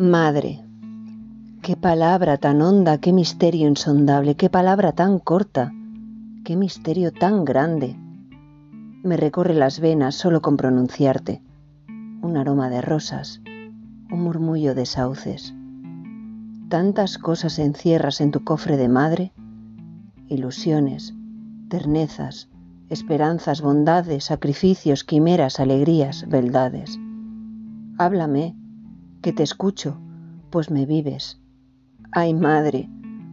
Madre. Qué palabra tan honda, qué misterio insondable, qué palabra tan corta, qué misterio tan grande. Me recorre las venas solo con pronunciarte. Un aroma de rosas, un murmullo de sauces. Tantas cosas encierras en tu cofre de madre, ilusiones, ternezas, esperanzas, bondades, sacrificios, quimeras, alegrías, beldades. Háblame, que te escucho, pues me vives. Ay, madre,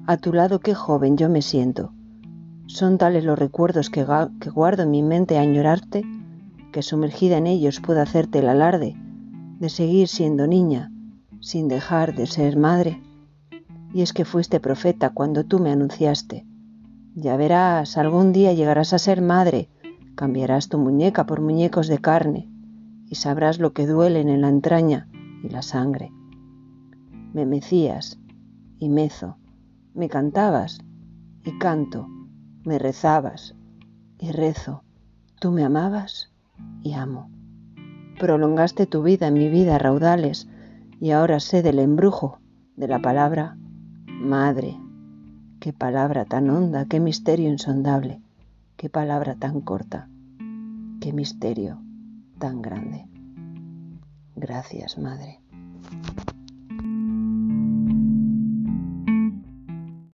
a tu lado qué joven yo me siento. Son tales los recuerdos que, guardo en mi mente a añorarte, que sumergida en ellos puedo hacerte el alarde de seguir siendo niña, sin dejar de ser madre. Y es que fuiste profeta cuando tú me anunciaste. Ya verás, algún día llegarás a ser madre, cambiarás tu muñeca por muñecos de carne, y sabrás lo que duelen en la entraña y la sangre. Me mecías y mezo, me cantabas y canto, me rezabas y rezo, tú me amabas y amo. Prolongaste tu vida en mi vida raudales y ahora sé del embrujo de la palabra madre. Qué palabra tan honda, qué misterio insondable, qué palabra tan corta, qué misterio tan grande. Gracias, Madre.